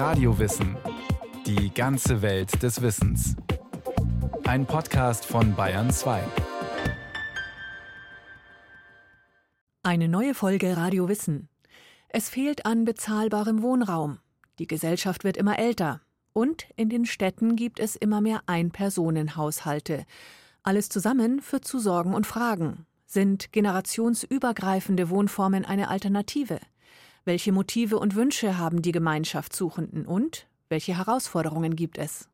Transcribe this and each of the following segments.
Radiowissen. Die ganze Welt des Wissens. Ein Podcast von Bayern 2. Eine neue Folge Radio Wissen. Es fehlt an bezahlbarem Wohnraum. Die Gesellschaft wird immer älter. Und in den Städten gibt es immer mehr Einpersonenhaushalte. Alles zusammen führt zu Sorgen und Fragen. Sind generationsübergreifende Wohnformen eine Alternative? Welche Motive und Wünsche haben die Gemeinschaftssuchenden und welche Herausforderungen gibt es?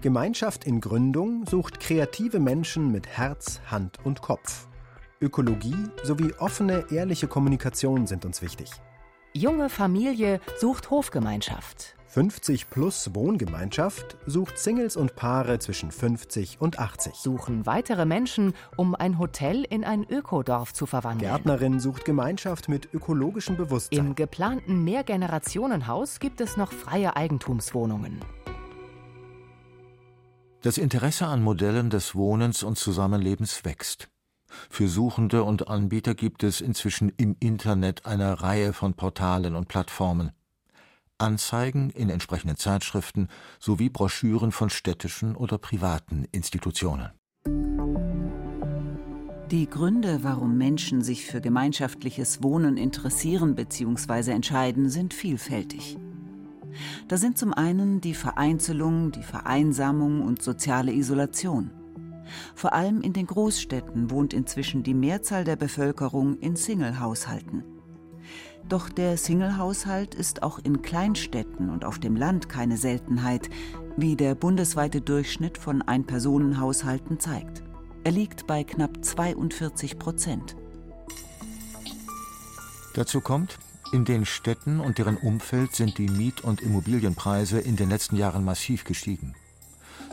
Gemeinschaft in Gründung sucht kreative Menschen mit Herz, Hand und Kopf. Ökologie sowie offene, ehrliche Kommunikation sind uns wichtig. Junge Familie sucht Hofgemeinschaft. 50 plus Wohngemeinschaft sucht Singles und Paare zwischen 50 und 80. Suchen weitere Menschen, um ein Hotel in ein Ökodorf zu verwandeln. Gärtnerin sucht Gemeinschaft mit ökologischem Bewusstsein. Im geplanten Mehrgenerationenhaus gibt es noch freie Eigentumswohnungen. Das Interesse an Modellen des Wohnens und Zusammenlebens wächst. Für Suchende und Anbieter gibt es inzwischen im Internet eine Reihe von Portalen und Plattformen. Anzeigen in entsprechenden Zeitschriften sowie Broschüren von städtischen oder privaten Institutionen. Die Gründe, warum Menschen sich für gemeinschaftliches Wohnen interessieren bzw. entscheiden, sind vielfältig. Da sind zum einen die Vereinzelung, die Vereinsamung und soziale Isolation. Vor allem in den Großstädten wohnt inzwischen die Mehrzahl der Bevölkerung in Single-Haushalten. Doch der Single-Haushalt ist auch in Kleinstädten und auf dem Land keine Seltenheit, wie der bundesweite Durchschnitt von Einpersonenhaushalten zeigt. Er liegt bei knapp 42 Prozent. Dazu kommt, in den Städten und deren Umfeld sind die Miet- und Immobilienpreise in den letzten Jahren massiv gestiegen.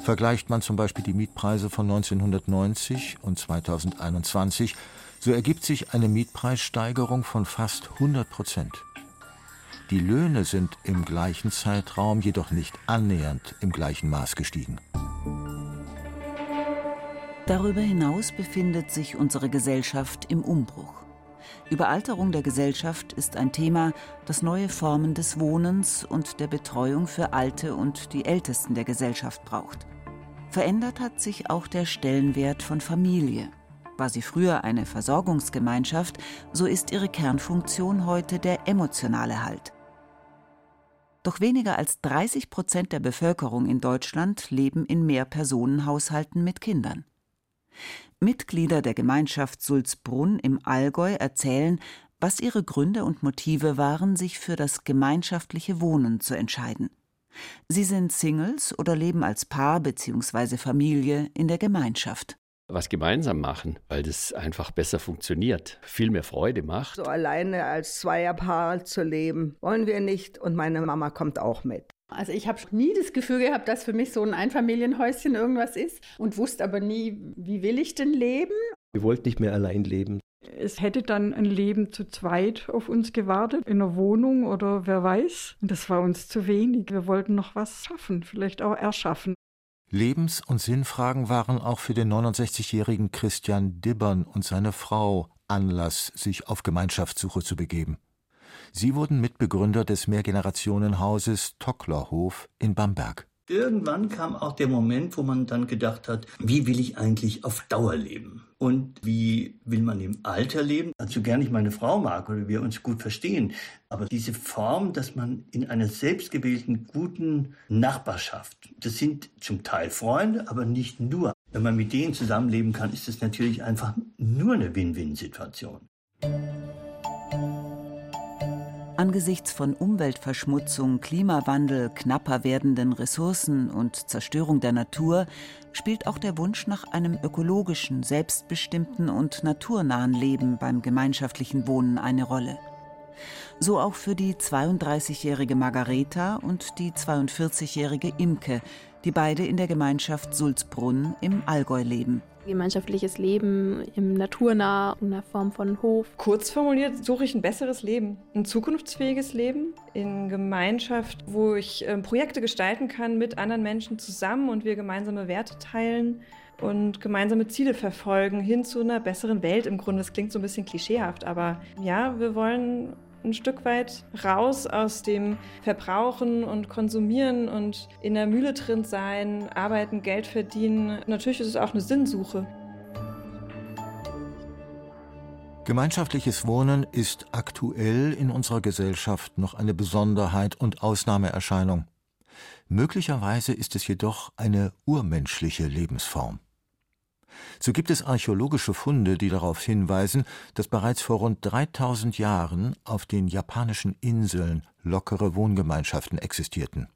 Vergleicht man zum Beispiel die Mietpreise von 1990 und 2021, so ergibt sich eine Mietpreissteigerung von fast 100 Prozent. Die Löhne sind im gleichen Zeitraum jedoch nicht annähernd im gleichen Maß gestiegen. Darüber hinaus befindet sich unsere Gesellschaft im Umbruch. Überalterung der Gesellschaft ist ein Thema, das neue Formen des Wohnens und der Betreuung für Alte und die Ältesten der Gesellschaft braucht. Verändert hat sich auch der Stellenwert von Familie. War sie früher eine Versorgungsgemeinschaft, so ist ihre Kernfunktion heute der emotionale Halt. Doch weniger als 30 Prozent der Bevölkerung in Deutschland leben in Mehrpersonenhaushalten mit Kindern. Mitglieder der Gemeinschaft Sulzbrunn im Allgäu erzählen, was ihre Gründe und Motive waren, sich für das gemeinschaftliche Wohnen zu entscheiden. Sie sind Singles oder leben als Paar bzw. Familie in der Gemeinschaft was gemeinsam machen, weil das einfach besser funktioniert, viel mehr Freude macht. So alleine als Zweierpaar zu leben, wollen wir nicht und meine Mama kommt auch mit. Also ich habe nie das Gefühl gehabt, dass für mich so ein Einfamilienhäuschen irgendwas ist und wusste aber nie, wie will ich denn leben. Wir wollten nicht mehr allein leben. Es hätte dann ein Leben zu zweit auf uns gewartet, in einer Wohnung oder wer weiß. Und das war uns zu wenig. Wir wollten noch was schaffen, vielleicht auch erschaffen. Lebens- und Sinnfragen waren auch für den 69-jährigen Christian Dibbern und seine Frau Anlass, sich auf Gemeinschaftssuche zu begeben. Sie wurden Mitbegründer des Mehrgenerationenhauses Tocklerhof in Bamberg. Irgendwann kam auch der Moment, wo man dann gedacht hat, wie will ich eigentlich auf Dauer leben? Und wie will man im Alter leben? Also gern ich meine Frau mag oder wir uns gut verstehen. Aber diese Form, dass man in einer selbstgewählten, guten Nachbarschaft, das sind zum Teil Freunde, aber nicht nur. Wenn man mit denen zusammenleben kann, ist es natürlich einfach nur eine Win-Win-Situation. Angesichts von Umweltverschmutzung, Klimawandel, knapper werdenden Ressourcen und Zerstörung der Natur spielt auch der Wunsch nach einem ökologischen, selbstbestimmten und naturnahen Leben beim gemeinschaftlichen Wohnen eine Rolle. So auch für die 32-jährige Margareta und die 42-jährige Imke, die beide in der Gemeinschaft Sulzbrunn im Allgäu leben. Gemeinschaftliches Leben im Naturnah, in der Form von Hof. Kurz formuliert suche ich ein besseres Leben, ein zukunftsfähiges Leben in Gemeinschaft, wo ich äh, Projekte gestalten kann mit anderen Menschen zusammen und wir gemeinsame Werte teilen und gemeinsame Ziele verfolgen hin zu einer besseren Welt. Im Grunde, das klingt so ein bisschen klischeehaft, aber ja, wir wollen ein Stück weit raus aus dem Verbrauchen und Konsumieren und in der Mühle drin sein, arbeiten, Geld verdienen. Natürlich ist es auch eine Sinnsuche. Gemeinschaftliches Wohnen ist aktuell in unserer Gesellschaft noch eine Besonderheit und Ausnahmeerscheinung. Möglicherweise ist es jedoch eine urmenschliche Lebensform. So gibt es archäologische Funde, die darauf hinweisen, dass bereits vor rund 3000 Jahren auf den japanischen Inseln lockere Wohngemeinschaften existierten.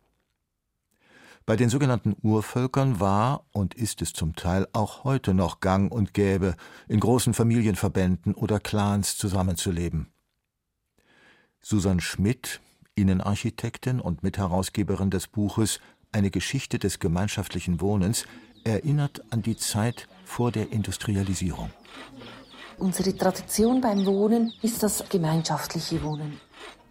Bei den sogenannten Urvölkern war und ist es zum Teil auch heute noch gang und gäbe, in großen Familienverbänden oder Clans zusammenzuleben. Susan Schmidt, Innenarchitektin und Mitherausgeberin des Buches Eine Geschichte des gemeinschaftlichen Wohnens, erinnert an die Zeit vor der Industrialisierung. Unsere Tradition beim Wohnen ist das gemeinschaftliche Wohnen.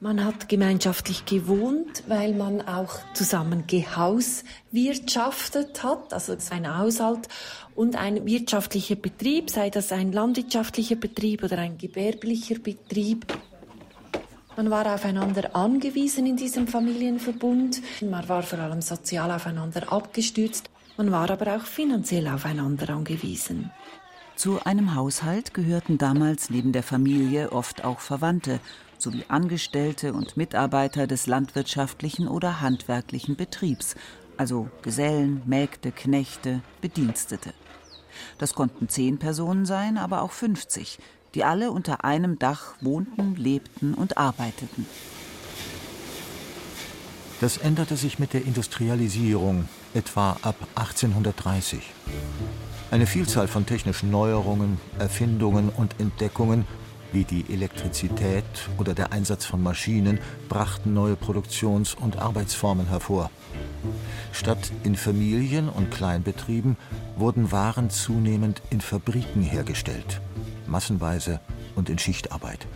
Man hat gemeinschaftlich gewohnt, weil man auch zusammen gehauswirtschaftet hat, also ein Haushalt und ein wirtschaftlicher Betrieb, sei das ein landwirtschaftlicher Betrieb oder ein gewerblicher Betrieb. Man war aufeinander angewiesen in diesem Familienverbund. Man war vor allem sozial aufeinander abgestützt. Man war aber auch finanziell aufeinander angewiesen. Zu einem Haushalt gehörten damals neben der Familie oft auch Verwandte sowie Angestellte und Mitarbeiter des landwirtschaftlichen oder handwerklichen Betriebs, also Gesellen, Mägde, Knechte, Bedienstete. Das konnten zehn Personen sein, aber auch 50, die alle unter einem Dach wohnten, lebten und arbeiteten. Das änderte sich mit der Industrialisierung, etwa ab 1830. Eine Vielzahl von technischen Neuerungen, Erfindungen und Entdeckungen wie die Elektrizität oder der Einsatz von Maschinen brachten neue Produktions- und Arbeitsformen hervor. Statt in Familien und Kleinbetrieben wurden Waren zunehmend in Fabriken hergestellt, massenweise und in Schichtarbeit.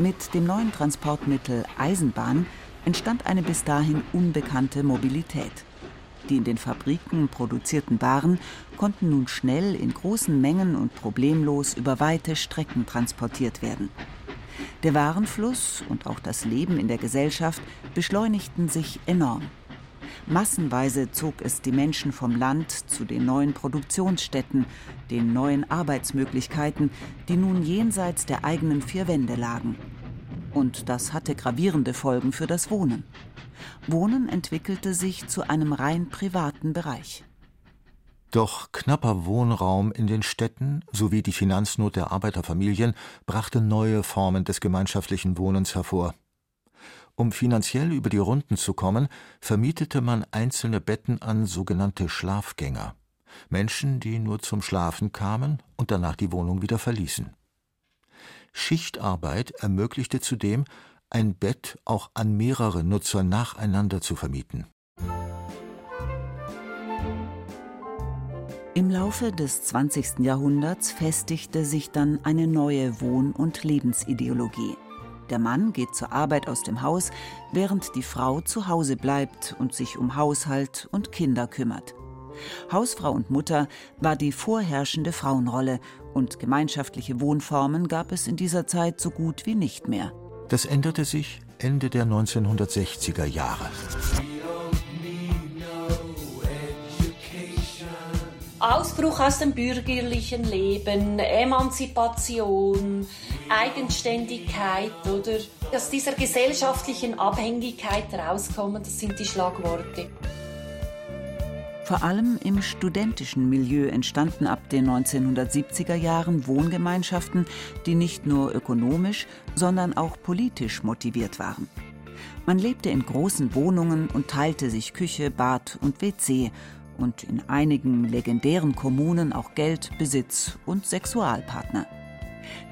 Mit dem neuen Transportmittel Eisenbahn entstand eine bis dahin unbekannte Mobilität. Die in den Fabriken produzierten Waren konnten nun schnell in großen Mengen und problemlos über weite Strecken transportiert werden. Der Warenfluss und auch das Leben in der Gesellschaft beschleunigten sich enorm. Massenweise zog es die Menschen vom Land zu den neuen Produktionsstätten, den neuen Arbeitsmöglichkeiten, die nun jenseits der eigenen vier Wände lagen. Und das hatte gravierende Folgen für das Wohnen. Wohnen entwickelte sich zu einem rein privaten Bereich. Doch knapper Wohnraum in den Städten sowie die Finanznot der Arbeiterfamilien brachte neue Formen des gemeinschaftlichen Wohnens hervor. Um finanziell über die Runden zu kommen, vermietete man einzelne Betten an sogenannte Schlafgänger, Menschen, die nur zum Schlafen kamen und danach die Wohnung wieder verließen. Schichtarbeit ermöglichte zudem, ein Bett auch an mehrere Nutzer nacheinander zu vermieten. Im Laufe des 20. Jahrhunderts festigte sich dann eine neue Wohn- und Lebensideologie. Der Mann geht zur Arbeit aus dem Haus, während die Frau zu Hause bleibt und sich um Haushalt und Kinder kümmert. Hausfrau und Mutter war die vorherrschende Frauenrolle und gemeinschaftliche Wohnformen gab es in dieser Zeit so gut wie nicht mehr. Das änderte sich Ende der 1960er Jahre. Ausbruch aus dem bürgerlichen Leben, Emanzipation, Eigenständigkeit oder aus dieser gesellschaftlichen Abhängigkeit rauskommen, das sind die Schlagworte. Vor allem im studentischen Milieu entstanden ab den 1970er Jahren Wohngemeinschaften, die nicht nur ökonomisch, sondern auch politisch motiviert waren. Man lebte in großen Wohnungen und teilte sich Küche, Bad und WC und in einigen legendären Kommunen auch Geld, Besitz und Sexualpartner.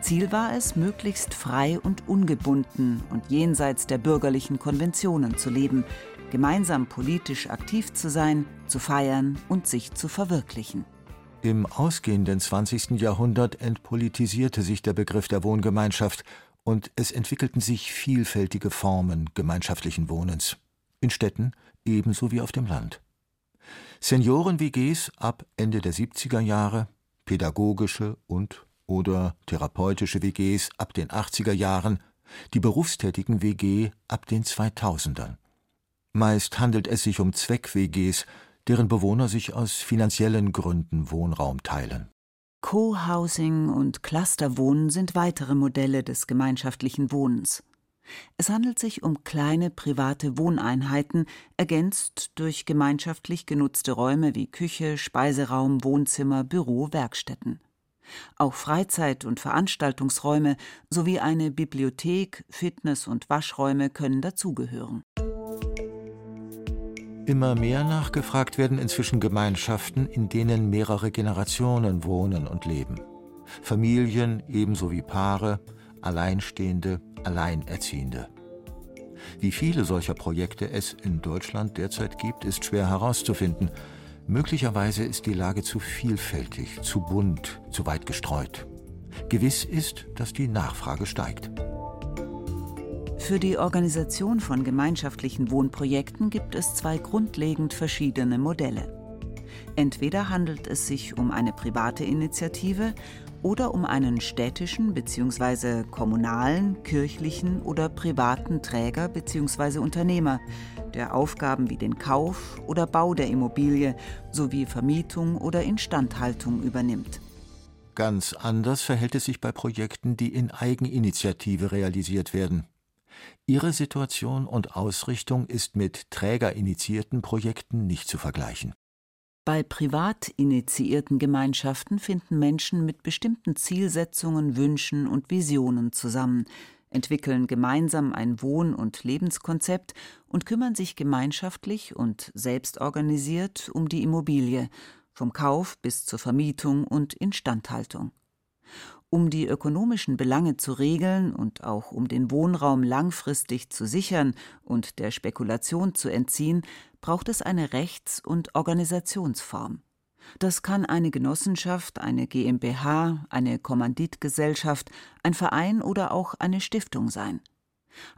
Ziel war es, möglichst frei und ungebunden und jenseits der bürgerlichen Konventionen zu leben, gemeinsam politisch aktiv zu sein, zu feiern und sich zu verwirklichen. Im ausgehenden 20. Jahrhundert entpolitisierte sich der Begriff der Wohngemeinschaft und es entwickelten sich vielfältige Formen gemeinschaftlichen Wohnens. In Städten ebenso wie auf dem Land. Senioren-WGs ab Ende der 70er Jahre, pädagogische und oder therapeutische WGs ab den 80er Jahren, die berufstätigen WG ab den 2000ern. Meist handelt es sich um Zweck-WGs, deren Bewohner sich aus finanziellen Gründen Wohnraum teilen. Co-Housing und Clusterwohnen sind weitere Modelle des gemeinschaftlichen Wohnens. Es handelt sich um kleine private Wohneinheiten, ergänzt durch gemeinschaftlich genutzte Räume wie Küche, Speiseraum, Wohnzimmer, Büro, Werkstätten. Auch Freizeit- und Veranstaltungsräume sowie eine Bibliothek, Fitness- und Waschräume können dazugehören. Immer mehr nachgefragt werden inzwischen Gemeinschaften, in denen mehrere Generationen wohnen und leben. Familien ebenso wie Paare, Alleinstehende, Alleinerziehende. Wie viele solcher Projekte es in Deutschland derzeit gibt, ist schwer herauszufinden. Möglicherweise ist die Lage zu vielfältig, zu bunt, zu weit gestreut. Gewiss ist, dass die Nachfrage steigt. Für die Organisation von gemeinschaftlichen Wohnprojekten gibt es zwei grundlegend verschiedene Modelle. Entweder handelt es sich um eine private Initiative oder um einen städtischen bzw. kommunalen, kirchlichen oder privaten Träger bzw. Unternehmer, der Aufgaben wie den Kauf oder Bau der Immobilie sowie Vermietung oder Instandhaltung übernimmt. Ganz anders verhält es sich bei Projekten, die in Eigeninitiative realisiert werden. Ihre Situation und Ausrichtung ist mit trägerinitiierten Projekten nicht zu vergleichen. Bei privat initiierten Gemeinschaften finden Menschen mit bestimmten Zielsetzungen, Wünschen und Visionen zusammen, entwickeln gemeinsam ein Wohn- und Lebenskonzept und kümmern sich gemeinschaftlich und selbstorganisiert um die Immobilie, vom Kauf bis zur Vermietung und Instandhaltung. Um die ökonomischen Belange zu regeln und auch um den Wohnraum langfristig zu sichern und der Spekulation zu entziehen, braucht es eine Rechts- und Organisationsform. Das kann eine Genossenschaft, eine GmbH, eine Kommanditgesellschaft, ein Verein oder auch eine Stiftung sein.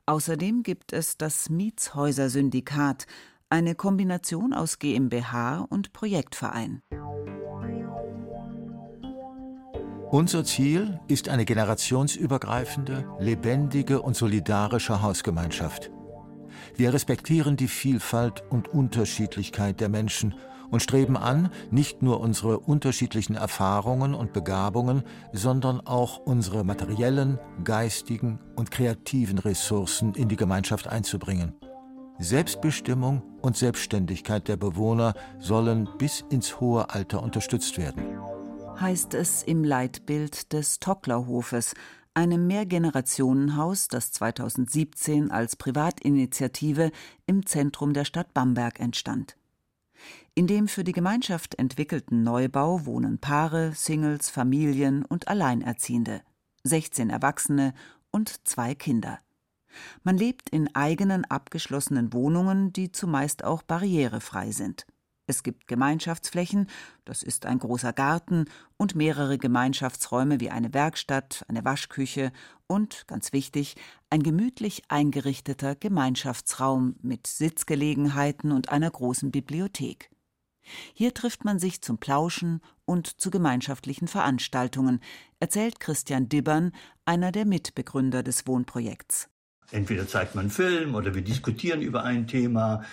Außerdem gibt es das Mietshäuser-Syndikat, eine Kombination aus GmbH und Projektverein. Unser Ziel ist eine generationsübergreifende, lebendige und solidarische Hausgemeinschaft. Wir respektieren die Vielfalt und Unterschiedlichkeit der Menschen und streben an, nicht nur unsere unterschiedlichen Erfahrungen und Begabungen, sondern auch unsere materiellen, geistigen und kreativen Ressourcen in die Gemeinschaft einzubringen. Selbstbestimmung und Selbstständigkeit der Bewohner sollen bis ins hohe Alter unterstützt werden. Heißt es im Leitbild des Tocklerhofes, einem Mehrgenerationenhaus, das 2017 als Privatinitiative im Zentrum der Stadt Bamberg entstand. In dem für die Gemeinschaft entwickelten Neubau wohnen Paare, Singles, Familien und Alleinerziehende, 16 Erwachsene und zwei Kinder. Man lebt in eigenen abgeschlossenen Wohnungen, die zumeist auch barrierefrei sind. Es gibt Gemeinschaftsflächen, das ist ein großer Garten und mehrere Gemeinschaftsräume wie eine Werkstatt, eine Waschküche und, ganz wichtig, ein gemütlich eingerichteter Gemeinschaftsraum mit Sitzgelegenheiten und einer großen Bibliothek. Hier trifft man sich zum Plauschen und zu gemeinschaftlichen Veranstaltungen, erzählt Christian Dibbern, einer der Mitbegründer des Wohnprojekts. Entweder zeigt man einen Film oder wir diskutieren über ein Thema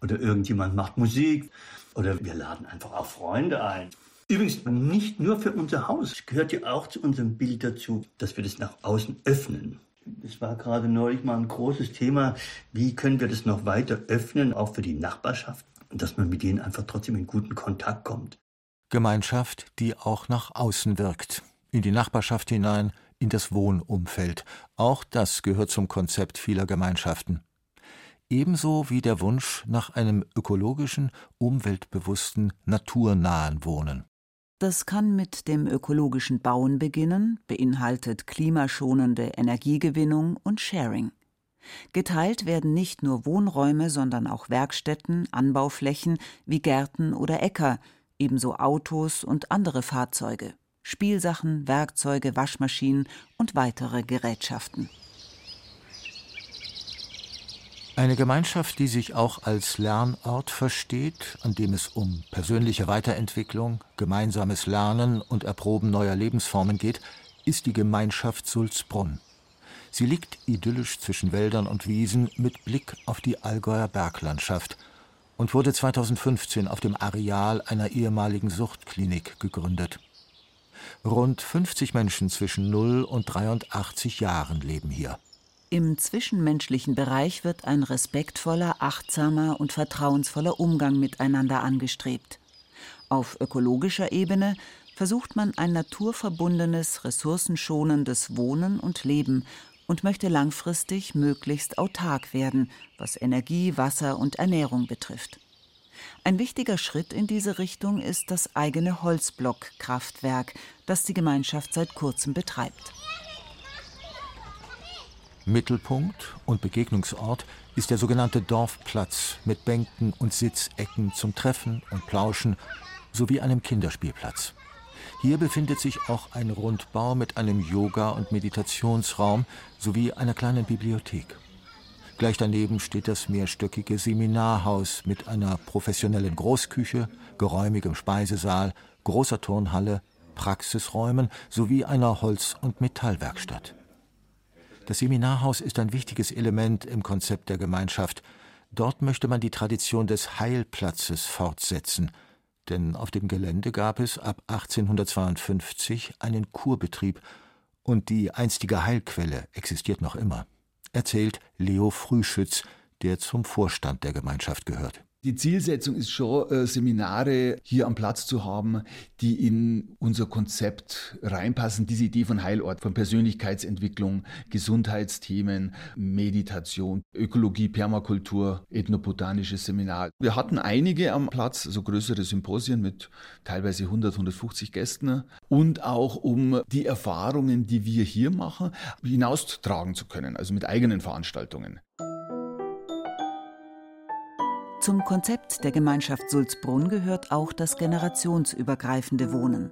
oder irgendjemand macht Musik oder wir laden einfach auch Freunde ein. Übrigens nicht nur für unser Haus. Es gehört ja auch zu unserem Bild dazu, dass wir das nach außen öffnen. Das war gerade neulich mal ein großes Thema. Wie können wir das noch weiter öffnen, auch für die Nachbarschaft? Dass man mit denen einfach trotzdem in guten Kontakt kommt. Gemeinschaft, die auch nach außen wirkt. In die Nachbarschaft hinein, in das Wohnumfeld. Auch das gehört zum Konzept vieler Gemeinschaften. Ebenso wie der Wunsch nach einem ökologischen, umweltbewussten, naturnahen Wohnen. Das kann mit dem ökologischen Bauen beginnen, beinhaltet klimaschonende Energiegewinnung und Sharing. Geteilt werden nicht nur Wohnräume, sondern auch Werkstätten, Anbauflächen wie Gärten oder Äcker, ebenso Autos und andere Fahrzeuge, Spielsachen, Werkzeuge, Waschmaschinen und weitere Gerätschaften. Eine Gemeinschaft, die sich auch als Lernort versteht, an dem es um persönliche Weiterentwicklung, gemeinsames Lernen und Erproben neuer Lebensformen geht, ist die Gemeinschaft Sulzbrunn. Sie liegt idyllisch zwischen Wäldern und Wiesen mit Blick auf die Allgäuer Berglandschaft und wurde 2015 auf dem Areal einer ehemaligen Suchtklinik gegründet. Rund 50 Menschen zwischen 0 und 83 Jahren leben hier. Im zwischenmenschlichen Bereich wird ein respektvoller, achtsamer und vertrauensvoller Umgang miteinander angestrebt. Auf ökologischer Ebene versucht man ein naturverbundenes, ressourcenschonendes Wohnen und Leben und möchte langfristig möglichst autark werden, was Energie, Wasser und Ernährung betrifft. Ein wichtiger Schritt in diese Richtung ist das eigene Holzblockkraftwerk, das die Gemeinschaft seit kurzem betreibt. Mittelpunkt und Begegnungsort ist der sogenannte Dorfplatz mit Bänken und Sitzecken zum Treffen und Plauschen sowie einem Kinderspielplatz. Hier befindet sich auch ein Rundbau mit einem Yoga- und Meditationsraum sowie einer kleinen Bibliothek. Gleich daneben steht das mehrstöckige Seminarhaus mit einer professionellen Großküche, geräumigem Speisesaal, großer Turnhalle, Praxisräumen sowie einer Holz- und Metallwerkstatt. Das Seminarhaus ist ein wichtiges Element im Konzept der Gemeinschaft. Dort möchte man die Tradition des Heilplatzes fortsetzen – denn auf dem Gelände gab es ab 1852 einen Kurbetrieb und die einstige Heilquelle existiert noch immer, erzählt Leo Frühschütz, der zum Vorstand der Gemeinschaft gehört. Die Zielsetzung ist schon, äh, Seminare hier am Platz zu haben, die in unser Konzept reinpassen. Diese Idee von Heilort, von Persönlichkeitsentwicklung, Gesundheitsthemen, Meditation, Ökologie, Permakultur, ethnobotanisches Seminar. Wir hatten einige am Platz, so größere Symposien mit teilweise 100, 150 Gästen und auch um die Erfahrungen, die wir hier machen, hinaustragen zu können, also mit eigenen Veranstaltungen. Zum Konzept der Gemeinschaft Sulzbrunn gehört auch das generationsübergreifende Wohnen.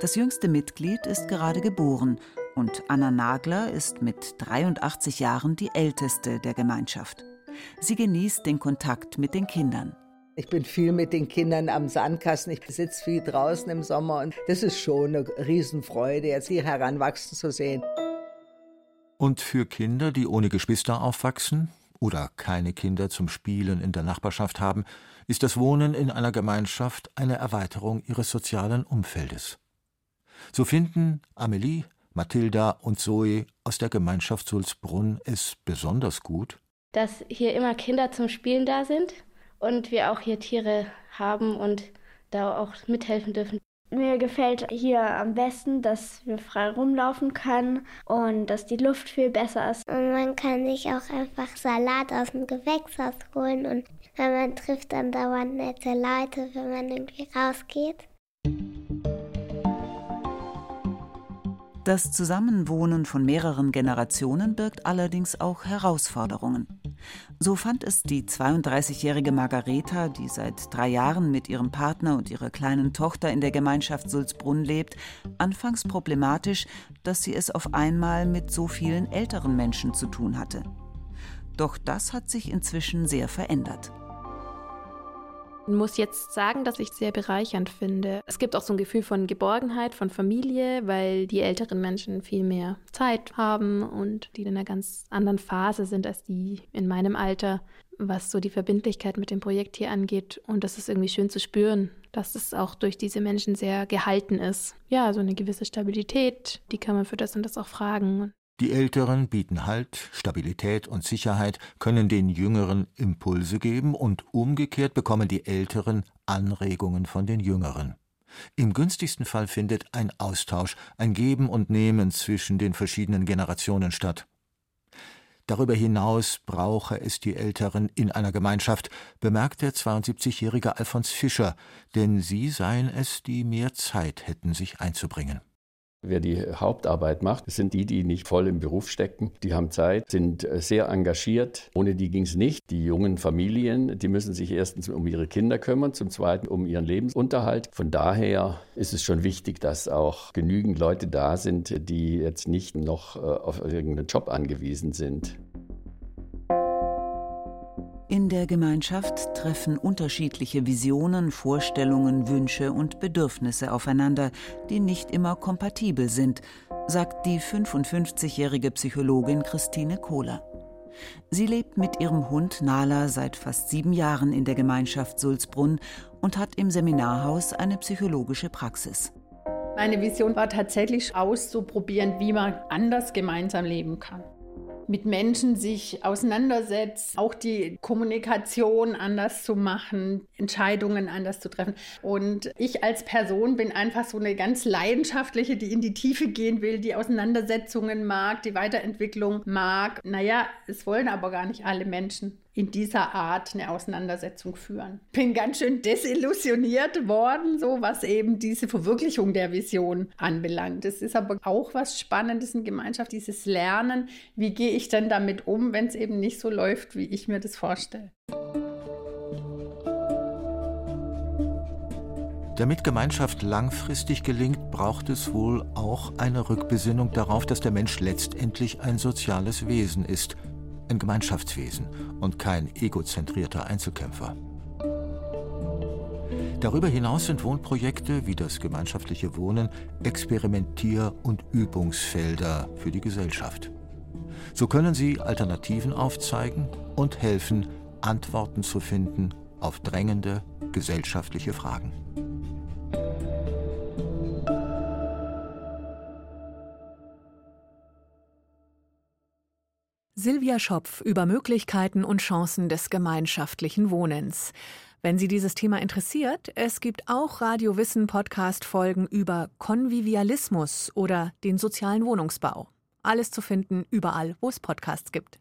Das jüngste Mitglied ist gerade geboren und Anna Nagler ist mit 83 Jahren die älteste der Gemeinschaft. Sie genießt den Kontakt mit den Kindern. Ich bin viel mit den Kindern am Sandkasten. Ich sitze viel draußen im Sommer und das ist schon eine Riesenfreude, jetzt hier heranwachsen zu sehen. Und für Kinder, die ohne Geschwister aufwachsen, oder keine Kinder zum Spielen in der Nachbarschaft haben, ist das Wohnen in einer Gemeinschaft eine Erweiterung ihres sozialen Umfeldes. So finden Amelie, Mathilda und Zoe aus der Gemeinschaft Sulzbrunn es besonders gut, dass hier immer Kinder zum Spielen da sind und wir auch hier Tiere haben und da auch mithelfen dürfen. Mir gefällt hier am besten, dass wir frei rumlaufen können und dass die Luft viel besser ist. Und man kann sich auch einfach Salat aus dem Gewächshaus holen und man trifft dann dauernd nette Leute, wenn man irgendwie rausgeht. Das Zusammenwohnen von mehreren Generationen birgt allerdings auch Herausforderungen. So fand es die 32-jährige Margareta, die seit drei Jahren mit ihrem Partner und ihrer kleinen Tochter in der Gemeinschaft Sulzbrunn lebt, anfangs problematisch, dass sie es auf einmal mit so vielen älteren Menschen zu tun hatte. Doch das hat sich inzwischen sehr verändert. Muss jetzt sagen, dass ich es sehr bereichernd finde. Es gibt auch so ein Gefühl von Geborgenheit, von Familie, weil die älteren Menschen viel mehr Zeit haben und die in einer ganz anderen Phase sind als die in meinem Alter, was so die Verbindlichkeit mit dem Projekt hier angeht. Und das ist irgendwie schön zu spüren, dass es auch durch diese Menschen sehr gehalten ist. Ja, so eine gewisse Stabilität, die kann man für das und das auch fragen. Die Älteren bieten Halt, Stabilität und Sicherheit, können den Jüngeren Impulse geben und umgekehrt bekommen die Älteren Anregungen von den Jüngeren. Im günstigsten Fall findet ein Austausch, ein Geben und Nehmen zwischen den verschiedenen Generationen statt. Darüber hinaus brauche es die Älteren in einer Gemeinschaft, bemerkt der 72-jährige Alfons Fischer, denn sie seien es, die mehr Zeit hätten, sich einzubringen. Wer die Hauptarbeit macht, sind die, die nicht voll im Beruf stecken. Die haben Zeit, sind äh, sehr engagiert. Ohne die ging es nicht. Die jungen Familien, die müssen sich erstens um ihre Kinder kümmern, zum Zweiten um ihren Lebensunterhalt. Von daher ist es schon wichtig, dass auch genügend Leute da sind, die jetzt nicht noch äh, auf irgendeinen Job angewiesen sind. In der Gemeinschaft treffen unterschiedliche Visionen, Vorstellungen, Wünsche und Bedürfnisse aufeinander, die nicht immer kompatibel sind, sagt die 55-jährige Psychologin Christine Kohler. Sie lebt mit ihrem Hund Nala seit fast sieben Jahren in der Gemeinschaft Sulzbrunn und hat im Seminarhaus eine psychologische Praxis. Meine Vision war tatsächlich auszuprobieren, wie man anders gemeinsam leben kann mit Menschen sich auseinandersetzt, auch die Kommunikation anders zu machen, Entscheidungen anders zu treffen. Und ich als Person bin einfach so eine ganz leidenschaftliche, die in die Tiefe gehen will, die Auseinandersetzungen mag, die Weiterentwicklung mag. Naja, es wollen aber gar nicht alle Menschen in dieser Art eine Auseinandersetzung führen. Bin ganz schön desillusioniert worden, so was eben diese Verwirklichung der Vision anbelangt. Es ist aber auch was Spannendes in Gemeinschaft, dieses Lernen. Wie gehe ich denn damit um, wenn es eben nicht so läuft, wie ich mir das vorstelle? Damit Gemeinschaft langfristig gelingt, braucht es wohl auch eine Rückbesinnung darauf, dass der Mensch letztendlich ein soziales Wesen ist – ein Gemeinschaftswesen und kein egozentrierter Einzelkämpfer. Darüber hinaus sind Wohnprojekte wie das gemeinschaftliche Wohnen Experimentier- und Übungsfelder für die Gesellschaft. So können sie Alternativen aufzeigen und helfen, Antworten zu finden auf drängende gesellschaftliche Fragen. Silvia Schopf über Möglichkeiten und Chancen des gemeinschaftlichen Wohnens. Wenn Sie dieses Thema interessiert, es gibt auch Radio Wissen Podcast Folgen über Konvivialismus oder den sozialen Wohnungsbau. Alles zu finden überall, wo es Podcasts gibt.